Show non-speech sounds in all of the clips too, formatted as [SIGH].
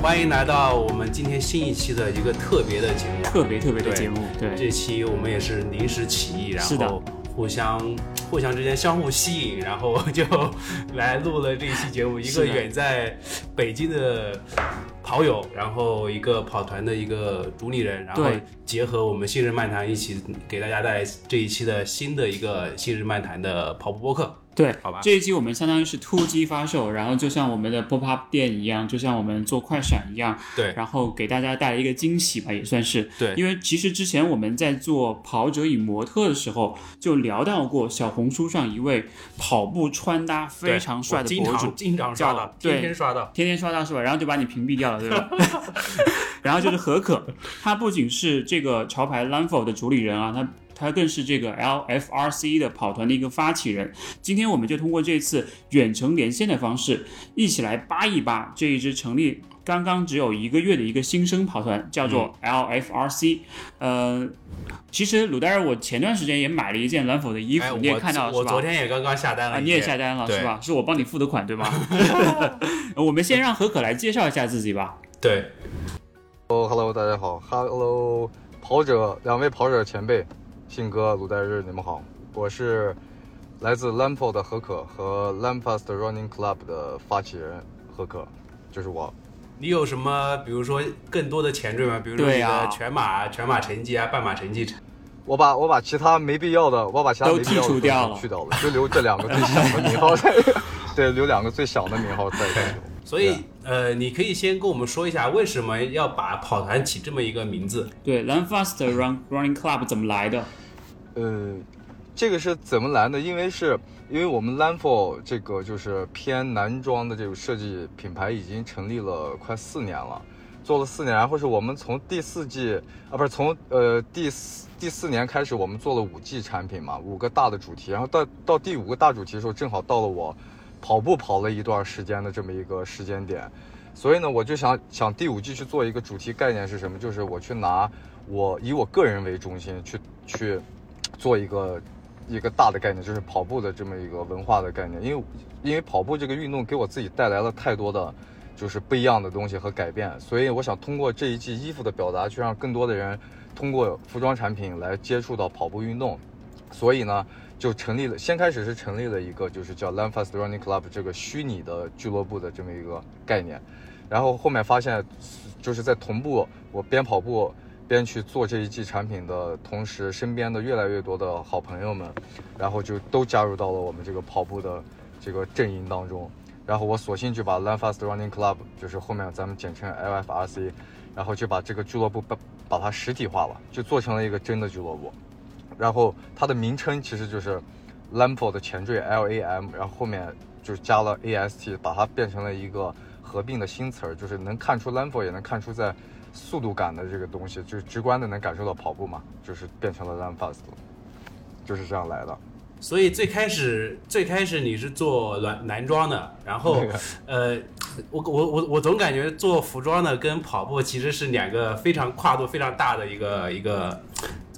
欢迎来到我们今天新一期的一个特别的节目，特别特别的节目。对，这期我们也是临时起意，然后互相互相之间相互吸引，然后就来录了这一期节目。一个远在北京的跑友，然后一个跑团的一个主理人，然后结合我们新日漫谈一起给大家带来这一期的新的一个新日漫谈的跑步播客。对，好吧，这一期我们相当于是突击发售，然后就像我们的 pop up 店一样，就像我们做快闪一样，对，然后给大家带来一个惊喜吧，也算是。对，因为其实之前我们在做跑者与模特的时候，就聊到过小红书上一位跑步穿搭非常帅的博主，经常刷到，天天刷到，天天刷到是吧？然后就把你屏蔽掉了，对吧？[LAUGHS] [LAUGHS] 然后就是何可，他不仅是这个潮牌 Lanfo 的主理人啊，他。他更是这个 LFRC 的跑团的一个发起人。今天我们就通过这次远程连线的方式，一起来扒一扒这一支成立刚刚只有一个月的一个新生跑团，叫做 LFRC。呃，其实鲁代尔，我前段时间也买了一件蓝否的衣服，你也看到了是吧？我昨天也刚刚下单了，你也下单了是吧？是我帮你付的款对吗？[LAUGHS] [LAUGHS] 我们先让何可来介绍一下自己吧。对。哦，Hello，大家好，Hello，跑者，两位跑者前辈。信哥、鲁代日，你们好，我是来自 Lampo 的何可和 Lampfast Running Club 的发起人何可，就是我。你有什么，比如说更多的前缀吗？比如说你的全马、全马成绩啊，半马成绩。我把我把其他没必要的，我把其他都剔除掉了，去掉了，就留这两个最小的名号在。[LAUGHS] 对，留两个最小的名号在。[LAUGHS] 所以，呃，你可以先跟我们说一下，为什么要把跑团起这么一个名字？对，Lampfast Run Running Club 怎么来的？呃，这个是怎么来的？因为是因为我们 Lanfo 这个就是偏男装的这种设计品牌已经成立了快四年了，做了四年，然后是我们从第四季啊，不是从呃第四第四年开始，我们做了五季产品嘛，五个大的主题，然后到到第五个大主题的时候，正好到了我跑步跑了一段时间的这么一个时间点，所以呢，我就想想第五季去做一个主题概念是什么？就是我去拿我以我个人为中心去去。做一个一个大的概念，就是跑步的这么一个文化的概念。因为因为跑步这个运动给我自己带来了太多的，就是不一样的东西和改变，所以我想通过这一季衣服的表达，去让更多的人通过服装产品来接触到跑步运动。所以呢，就成立了，先开始是成立了一个就是叫 Lamfast Running Club 这个虚拟的俱乐部的这么一个概念，然后后面发现，就是在同步我边跑步。边去做这一季产品的同时，身边的越来越多的好朋友们，然后就都加入到了我们这个跑步的这个阵营当中。然后我索性就把 Run Fast Running Club，就是后面咱们简称 LFRC，然后就把这个俱乐部把把它实体化了，就做成了一个真的俱乐部。然后它的名称其实就是 Lampo 的前缀 LAM，然后后面就加了 AST，把它变成了一个合并的新词儿，就是能看出 Lampo，也能看出在。速度感的这个东西，就是直观的能感受到跑步嘛，就是变成了 run fast，就是这样来的。所以最开始最开始你是做男男装的，然后 [LAUGHS] 呃，我我我我总感觉做服装的跟跑步其实是两个非常跨度非常大的一个一个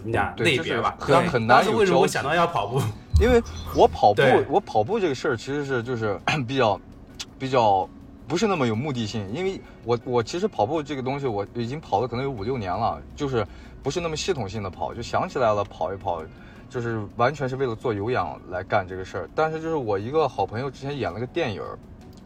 怎么讲类别吧？很很难。为什么我想到要跑步？因为我跑步，我跑步这个事儿其实是就是比 [CLEARS THROAT] 较比较。不是那么有目的性，因为我我其实跑步这个东西我已经跑了可能有五六年了，就是不是那么系统性的跑，就想起来了跑一跑，就是完全是为了做有氧来干这个事儿。但是就是我一个好朋友之前演了个电影，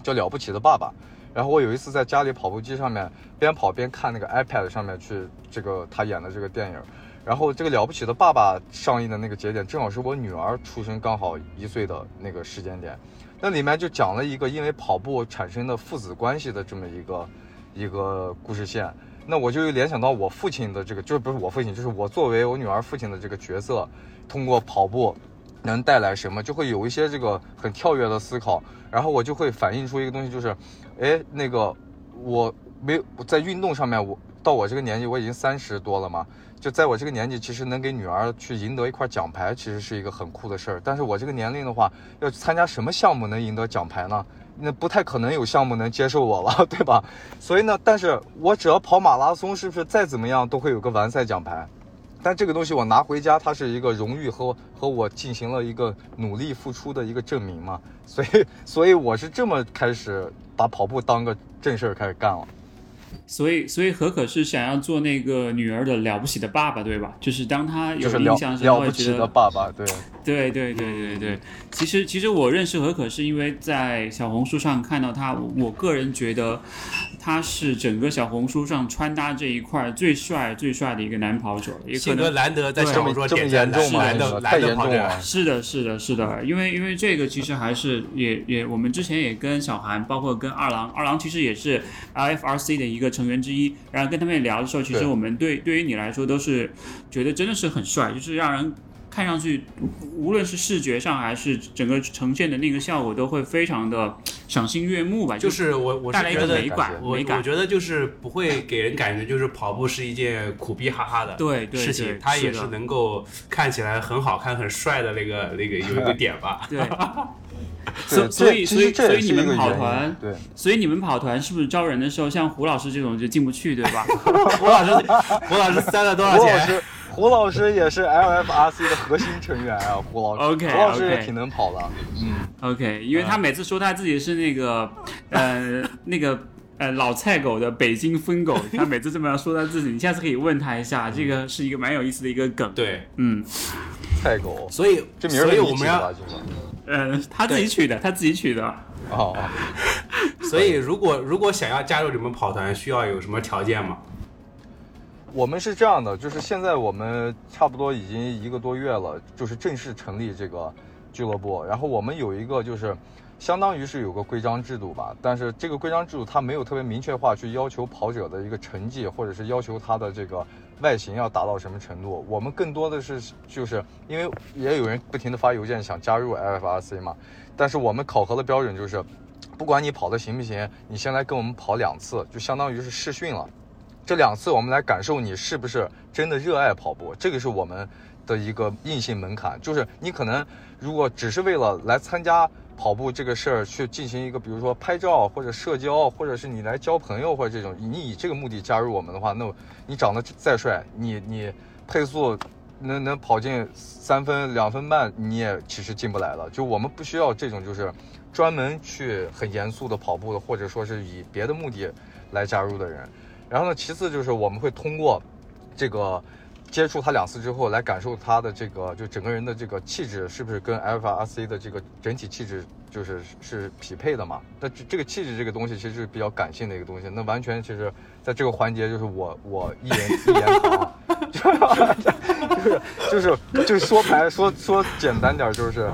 叫《了不起的爸爸》，然后我有一次在家里跑步机上面边跑边看那个 iPad 上面去这个他演的这个电影，然后这个《了不起的爸爸》上映的那个节点正好是我女儿出生刚好一岁的那个时间点。那里面就讲了一个因为跑步产生的父子关系的这么一个一个故事线，那我就联想到我父亲的这个，就是不是我父亲，就是我作为我女儿父亲的这个角色，通过跑步能带来什么，就会有一些这个很跳跃的思考，然后我就会反映出一个东西，就是，哎，那个我没在运动上面，我到我这个年纪我已经三十多了嘛。就在我这个年纪，其实能给女儿去赢得一块奖牌，其实是一个很酷的事儿。但是我这个年龄的话，要参加什么项目能赢得奖牌呢？那不太可能有项目能接受我了，[LAUGHS] 对吧？所以呢，但是我只要跑马拉松，是不是再怎么样都会有个完赛奖牌？但这个东西我拿回家，它是一个荣誉和和我进行了一个努力付出的一个证明嘛，所以所以我是这么开始把跑步当个正事儿开始干了。所以，所以何可是想要做那个女儿的了不起的爸爸，对吧？就是当他有印象时，候，会觉得爸爸，对，对，对，对，对，对。其实，其实我认识何可是因为在小红书上看到他，我个人觉得他是整个小红书上穿搭这一块最帅、最帅的一个男跑者。也可能难得在小红书点赞是难得太严重了。是的，是的，是的。因为，因为这个其实还是也也，我们之前也跟小韩，包括跟二郎，二郎其实也是 LFRC 的一个。成员之一，然后跟他们聊的时候，其实我们对对于你来说都是觉得真的是很帅，就是让人看上去，无论是视觉上还是整个呈现的那个效果，都会非常的赏心悦目吧。就是我我是觉得美感，我我觉得就是不会给人感觉就是跑步是一件苦逼哈哈的 [LAUGHS] 对事情，它也是能够看起来很好看、很帅的那个 [LAUGHS] 那个有一个点吧。对。所所以所以所以你们跑团，对，所以你们跑团是不是招人的时候，像胡老师这种就进不去，对吧？[LAUGHS] 胡老师，胡老师塞了多少钱？胡老师，胡老师也是 LFRC 的核心成员啊，胡老师。OK，胡老师也挺能跑的。嗯，OK，因为他每次说他自己是那个呃 [LAUGHS] 那个呃老菜狗的北京疯狗，[LAUGHS] 他每次这么样说他自己，你下次可以问他一下，这个是一个蛮有意思的一个梗。对，嗯，菜狗，所以这名儿所以我们要。嗯，他自己取的，他自己取的。哦，所以如果如果想要加入你们跑团，需要有什么条件吗？我们是这样的，就是现在我们差不多已经一个多月了，就是正式成立这个俱乐部。然后我们有一个就是，相当于是有个规章制度吧，但是这个规章制度它没有特别明确化去要求跑者的一个成绩，或者是要求他的这个。外形要达到什么程度？我们更多的是就是因为也有人不停的发邮件想加入 LFRC 嘛，但是我们考核的标准就是，不管你跑的行不行，你先来跟我们跑两次，就相当于是试训了。这两次我们来感受你是不是真的热爱跑步，这个是我们的一个硬性门槛。就是你可能如果只是为了来参加。跑步这个事儿去进行一个，比如说拍照或者社交，或者是你来交朋友或者这种，你以这个目的加入我们的话，那你长得再帅，你你配速能能跑进三分两分半，你也其实进不来了。就我们不需要这种就是专门去很严肃的跑步的，或者说是以别的目的来加入的人。然后呢，其次就是我们会通过这个。接触他两次之后，来感受他的这个，就整个人的这个气质是不是跟 Alpha RC 的这个整体气质就是是匹配的嘛？那这这个气质这个东西其实是比较感性的一个东西。那完全其实在这个环节就是我我一言一言堂，[LAUGHS] 就是就是就是说白说说简单点就是，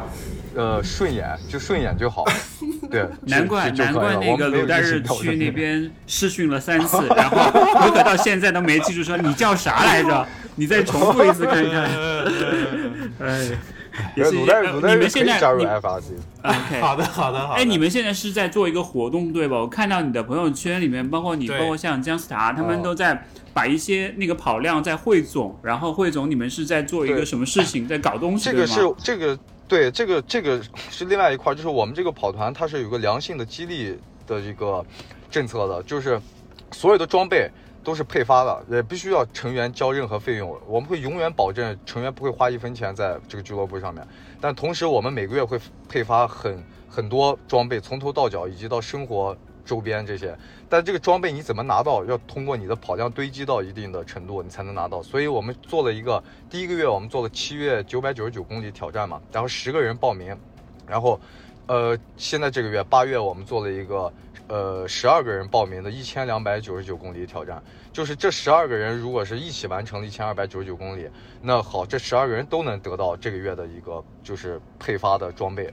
呃顺眼就顺眼就好。[LAUGHS] 对，难怪难怪那个鲁大日去那边试训了三次，[LAUGHS] 然后我可到现在都没记住说你叫啥来着。你再重复一次看一看。哎，也是。你们现在加入 FRC。OK，[LAUGHS] 好的，好的，好。哎，你们现在是在做一个活动对吧？我看到你的朋友圈里面，包括你，包括像姜思达，他们都在把一些那个跑量在汇总，然后汇总你们是在做一个什么事情，在搞东西这个是这个对，这个这个是另外一块，就是我们这个跑团它是有个良性的激励的一个政策的，就是所有的装备。都是配发的，也不需要成员交任何费用。我们会永远保证成员不会花一分钱在这个俱乐部上面。但同时，我们每个月会配发很很多装备，从头到脚以及到生活周边这些。但这个装备你怎么拿到？要通过你的跑量堆积到一定的程度，你才能拿到。所以我们做了一个第一个月，我们做了七月九百九十九公里挑战嘛，然后十个人报名，然后，呃，现在这个月八月我们做了一个。呃，十二个人报名的一千两百九十九公里挑战，就是这十二个人如果是一起完成了一千二百九十九公里，那好，这十二个人都能得到这个月的一个就是配发的装备，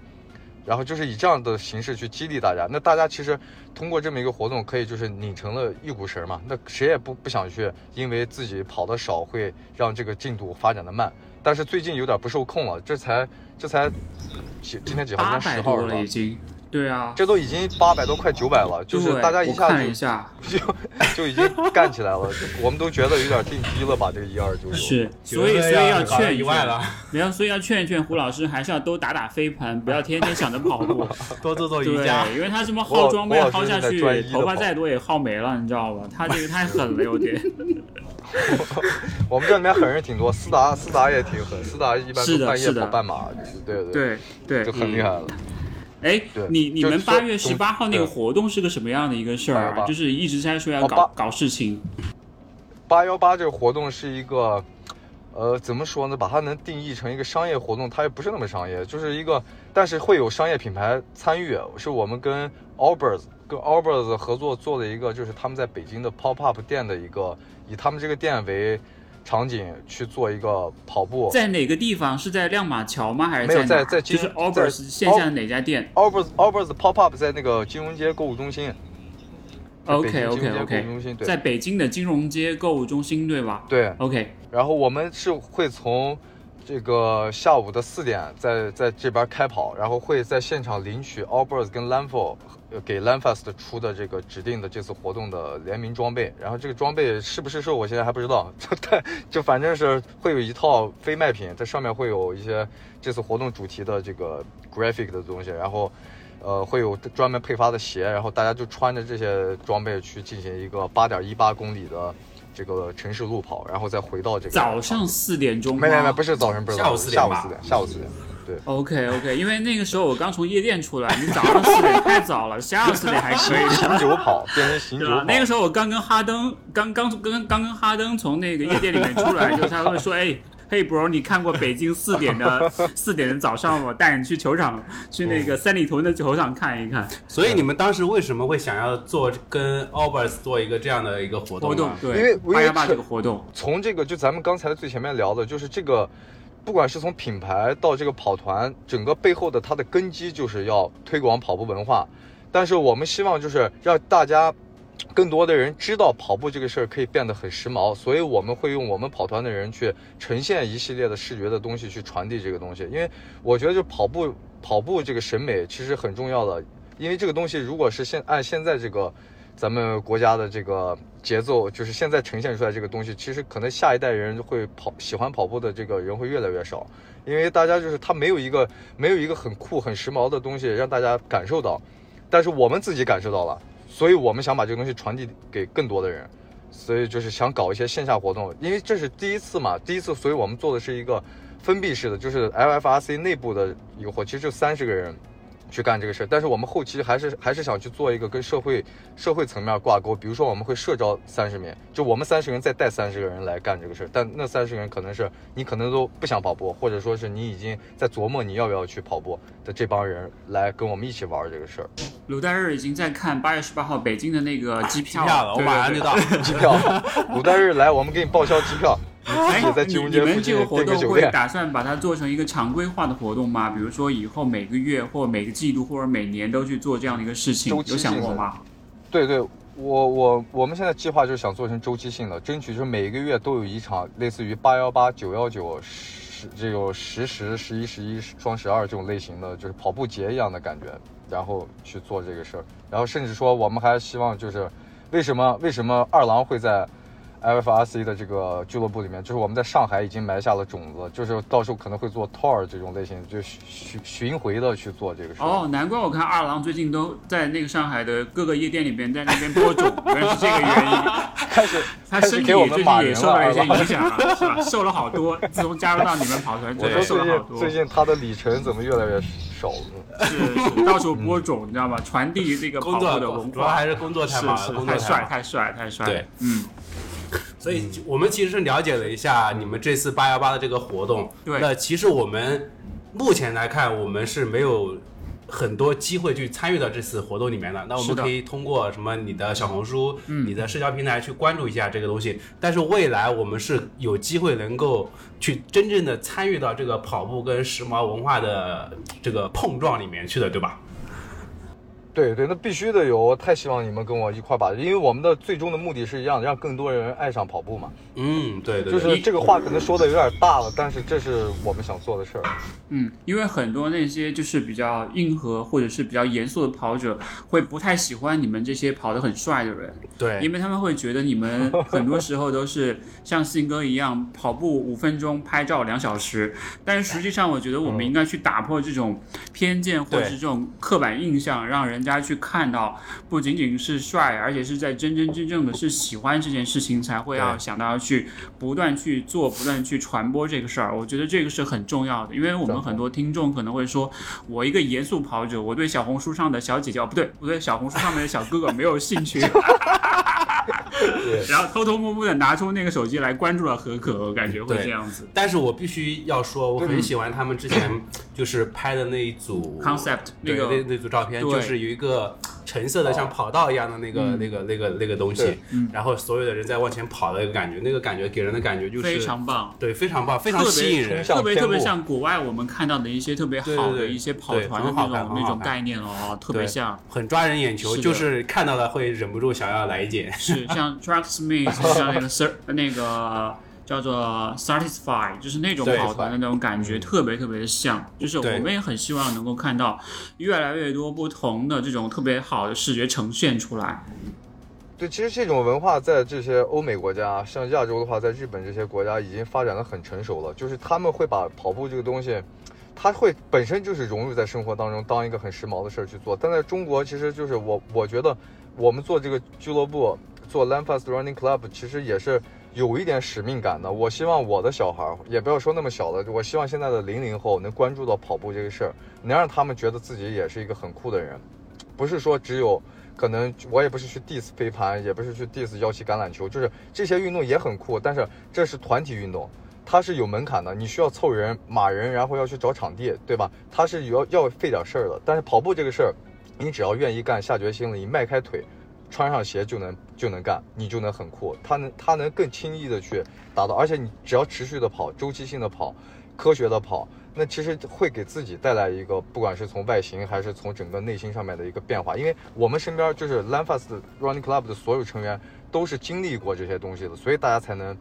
然后就是以这样的形式去激励大家。那大家其实通过这么一个活动，可以就是拧成了一股绳嘛。那谁也不不想去，因为自己跑的少会让这个进度发展的慢。但是最近有点不受控了，这才这才几今天几号？今天十号了已经。对啊，这都已经八百多快九百了，就是大家一下一下。就 [LAUGHS] 就已经干起来了，[LAUGHS] 我们都觉得有点定低了吧？这个一二九九。是，所以所以要劝一劝。了，没有，所以要劝一劝胡老师，还是要多打打飞盘，不要天天想着跑步，[LAUGHS] 多做做瑜伽，因为他这么耗装备耗下去，头发再多也耗没了，你知道吧？他这个太狠了，有点。我们这里面狠人挺多，斯达斯达也挺狠，斯达一般都半夜跑半马，对对对对，就很厉害了。哎，你你们八月十八号那个活动是个什么样的一个事儿啊？就是一直在说要搞搞事情。八幺八这个活动是一个，呃，怎么说呢？把它能定义成一个商业活动，它也不是那么商业，就是一个，但是会有商业品牌参与。是我们跟 Albers 跟 Albers 合作做的一个，就是他们在北京的 Pop Up 店的一个，以他们这个店为。场景去做一个跑步，在哪个地方？是在亮马桥吗？还是没有在在就是 Albers 线下的哪家店？Albers Albers Pop Up 在那个金融街购物中心。OK OK OK，在北京的金融街购物中心对吧？对。OK，然后我们是会从这个下午的四点在在这边开跑，然后会在现场领取 Albers 跟 Landfall。给 lanfast 出的这个指定的这次活动的联名装备，然后这个装备是不是售，我现在还不知道，就 [LAUGHS] 但就反正是会有一套非卖品，在上面会有一些这次活动主题的这个 graphic 的东西，然后，呃，会有专门配发的鞋，然后大家就穿着这些装备去进行一个八点一八公里的这个城市路跑，然后再回到这个早上四点钟，没没没，不是早上，不是下午四点，下午四点，下午四点。对 OK OK，因为那个时候我刚从夜店出来，你早上四点太早了，下午四点还可以。[LAUGHS] 醒酒跑变成醒酒跑。那个时候我刚跟哈登，刚刚跟刚跟哈登从那个夜店里面出来，就他会说，哎，嘿，bro，你看过 [LAUGHS] 北京四点的四点的早上我？带你去球场，[LAUGHS] 去那个三里屯的球场看一看。所以你们当时为什么会想要做跟 Albers 做一个这样的一个活动？活动对，因为八幺八这个活动，从这个就咱们刚才最前面聊的，就是这个。不管是从品牌到这个跑团，整个背后的它的根基就是要推广跑步文化。但是我们希望就是让大家更多的人知道跑步这个事儿可以变得很时髦，所以我们会用我们跑团的人去呈现一系列的视觉的东西去传递这个东西。因为我觉得就跑步跑步这个审美其实很重要的，因为这个东西如果是现按现在这个。咱们国家的这个节奏，就是现在呈现出来这个东西，其实可能下一代人会跑喜欢跑步的这个人会越来越少，因为大家就是他没有一个没有一个很酷很时髦的东西让大家感受到，但是我们自己感受到了，所以我们想把这个东西传递给更多的人，所以就是想搞一些线下活动，因为这是第一次嘛，第一次，所以我们做的是一个封闭式的，就是 LFRC 内部的一个活，其实就三十个人。去干这个事儿，但是我们后期还是还是想去做一个跟社会社会层面挂钩，比如说我们会社招三十名，就我们三十人再带三十个人来干这个事儿，但那三十个人可能是你可能都不想跑步，或者说是你已经在琢磨你要不要去跑步的这帮人来跟我们一起玩这个事儿。鲁代日已经在看八月十八号北京的那个机票了，我马上就到 [LAUGHS] 机票。鲁代日来，我们给你报销机票。哎，你你们这个活动会打算把它做成一个常规化的活动吗？比如说以后每个月或每个季度或者每年都去做这样的一个事情，有想过吗？对对，我我我们现在计划就是想做成周期性的，争取就是每一个月都有一场类似于八幺八、九幺九、十这种十十、十一、十一、双十二这种类型的，就是跑步节一样的感觉，然后去做这个事儿。然后甚至说，我们还希望就是为什么为什么二郎会在。LFRC 的这个俱乐部里面，就是我们在上海已经埋下了种子，就是到时候可能会做 tour 这种类型，就巡巡回的去做这个事。哦，难怪我看二郎最近都在那个上海的各个夜店里边，在那边播种，原来是这个原因。[LAUGHS] 开始，他身体最近也受了一些影响了，是吧？瘦了好多，自从加入到你们跑团，之后，[LAUGHS] 瘦了好多。最近他的里程怎么越来越少了？是是，到处播种，你知道吗？传递这个跑步的文化，主要还是工作太忙了，太帅，太帅，太帅。对，嗯。[LAUGHS] 所以，我们其实是了解了一下你们这次八幺八的这个活动。对。那其实我们目前来看，我们是没有很多机会去参与到这次活动里面的。那我们可以通过什么你的小红书、你的社交平台去关注一下这个东西。但是未来我们是有机会能够去真正的参与到这个跑步跟时髦文化的这个碰撞里面去的，对吧？对对，那必须得有，我太希望你们跟我一块把，因为我们的最终的目的是一样的，让更多人爱上跑步嘛。嗯，对对，就是这个话可能说的有点大了，但是这是我们想做的事儿。嗯，因为很多那些就是比较硬核或者是比较严肃的跑者，会不太喜欢你们这些跑得很帅的人。对，因为他们会觉得你们很多时候都是像信哥一样跑步五分钟，拍照两小时。但是实际上，我觉得我们应该去打破这种偏见或者是这种刻板印象，让人家去看到不仅仅是帅，而且是在真真正正的是喜欢这件事情，才会要想到要去不断去做，不断去传播这个事儿。我觉得这个是很重要的，因为我们很多听众可能会说，我一个严肃跑者，我对小红书上的小姐姐，不对，不对，小红书上面的小哥哥没有兴趣。[LAUGHS] 然后偷偷摸摸的拿出那个手机来关注了何可，我感觉会这样子。但是我必须要说，我很喜欢他们之前就是拍的那一组 concept，那个那那组照片，就是有一个。橙色的像跑道一样的那个那个那个那个东西，然后所有的人在往前跑的一个感觉，那个感觉给人的感觉就是非常棒，对，非常棒，非常吸引人，特别特别像国外我们看到的一些特别好的一些跑团的那种那种概念哦，特别像，很抓人眼球，就是看到了会忍不住想要来一件。是像 [LAUGHS] Track Smith，像那个 Sir 那个。叫做 satisfy，就是那种跑团的那种感觉，特别特别的像。就是我们也很希望能够看到越来越多不同的这种特别好的视觉呈现出来。对，其实这种文化在这些欧美国家，像亚洲的话，在日本这些国家已经发展的很成熟了。就是他们会把跑步这个东西，它会本身就是融入在生活当中，当一个很时髦的事儿去做。但在中国，其实就是我我觉得我们做这个俱乐部，做 Land Fast Running Club，其实也是。有一点使命感的，我希望我的小孩也不要说那么小的，我希望现在的零零后能关注到跑步这个事儿，能让他们觉得自己也是一个很酷的人，不是说只有可能，我也不是去 diss 飞盘，也不是去 diss 腰旗橄榄球，就是这些运动也很酷，但是这是团体运动，它是有门槛的，你需要凑人、码人，然后要去找场地，对吧？它是要要费点事儿的，但是跑步这个事儿，你只要愿意干，下决心了，你迈开腿。穿上鞋就能就能干，你就能很酷。他能他能更轻易的去达到，而且你只要持续的跑，周期性的跑，科学的跑，那其实会给自己带来一个，不管是从外形还是从整个内心上面的一个变化。因为我们身边就是 Lanfast Running Club 的所有成员都是经历过这些东西的，所以大家才能，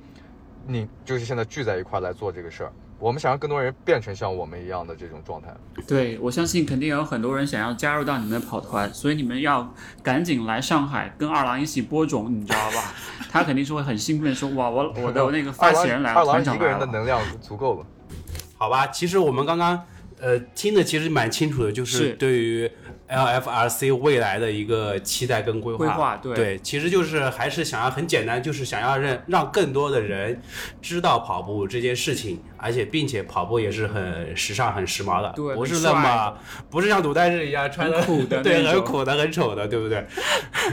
你就是现在聚在一块来做这个事儿。我们想让更多人变成像我们一样的这种状态。对，我相信肯定有很多人想要加入到你们的跑团，所以你们要赶紧来上海跟二郎一起播种，你知道吧？[LAUGHS] 他肯定是会很兴奋，说哇，我我的那个发起人来了，团长来了。二郎一个人的能量足够了。好吧，其实我们刚刚呃听的其实蛮清楚的，就是对于。LFRC 未来的一个期待跟规划，规划对，其实就是还是想要很简单，就是想要让让更多的人知道跑步这件事情，而且并且跑步也是很时尚、很时髦的，对，不是那么不是像鲁代日一样穿的苦的，[LAUGHS] 对，很苦的、很丑的，对不对？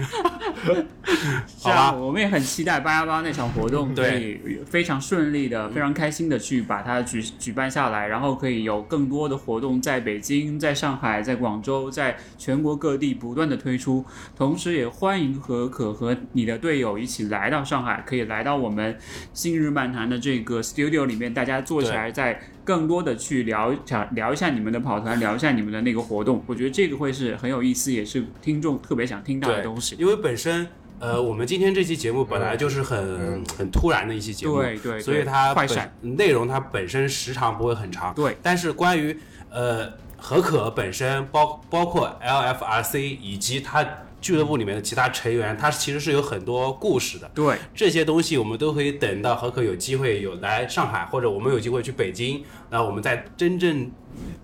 [LAUGHS] [LAUGHS] 好吧，我们也很期待八幺八那场活动可以非常顺利的、非常开心的去把它举举办下来，然后可以有更多的活动在北京、在上海、在广州、在。全国各地不断的推出，同时也欢迎何可和你的队友一起来到上海，可以来到我们新日漫谈的这个 studio 里面，大家坐起来，再更多的去聊一下聊一下你们的跑团，聊一下你们的那个活动。我觉得这个会是很有意思，也是听众特别想听到的东西。因为本身，呃，我们今天这期节目本来就是很很突然的一期节目，对对，所以它快闪内容它本身时长不会很长，对。但是关于呃。何可本身包包括 LFRC 以及他俱乐部里面的其他成员，他其实是有很多故事的。对这些东西，我们都可以等到何可有机会有来上海，或者我们有机会去北京，那我们再真正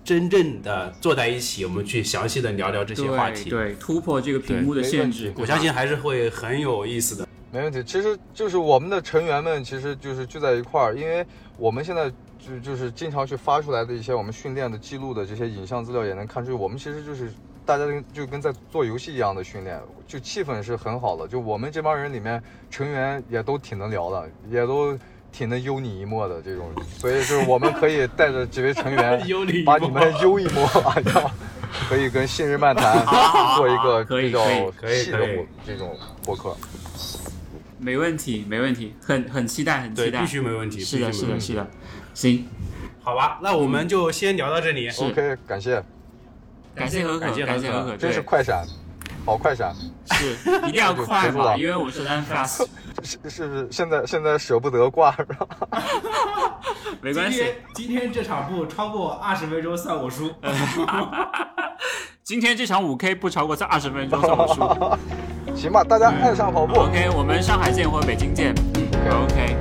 真正的坐在一起，我们去详细的聊聊这些话题。对，突破这个屏幕的限制，我相信还是会很有意思的。没问题，其实就是我们的成员们，其实就是聚在一块儿，因为我们现在。就就是经常去发出来的一些我们训练的记录的这些影像资料，也能看出我们其实就是大家就跟在做游戏一样的训练，就气氛是很好的。就我们这帮人里面成员也都挺能聊的，也都挺能幽你一默的这种，所以就是我们可以带着几位成员 [LAUGHS] 把你们幽一默，可以跟信日漫谈做一个比较细的这种播客。没问题，没问题，很很期待，很期待，必须没问题，是的，是的，是的。行，好吧，那我们就先聊到这里。OK，感谢，感谢何可，感谢何可，真是快闪。好快闪，是一定要 [LAUGHS] 快嘛，因为我是 run fast。[LAUGHS] 是是不是现在现在舍不得挂是吧？[LAUGHS] 没关系，今天这场不超过二十分钟算我输。今天这场五 K 不超过这二十分钟算我输。行吧，大家爱上跑步。OK，我们上海见或北京见。OK，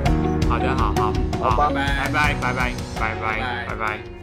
好的，好好好，拜拜拜拜拜拜拜拜拜拜。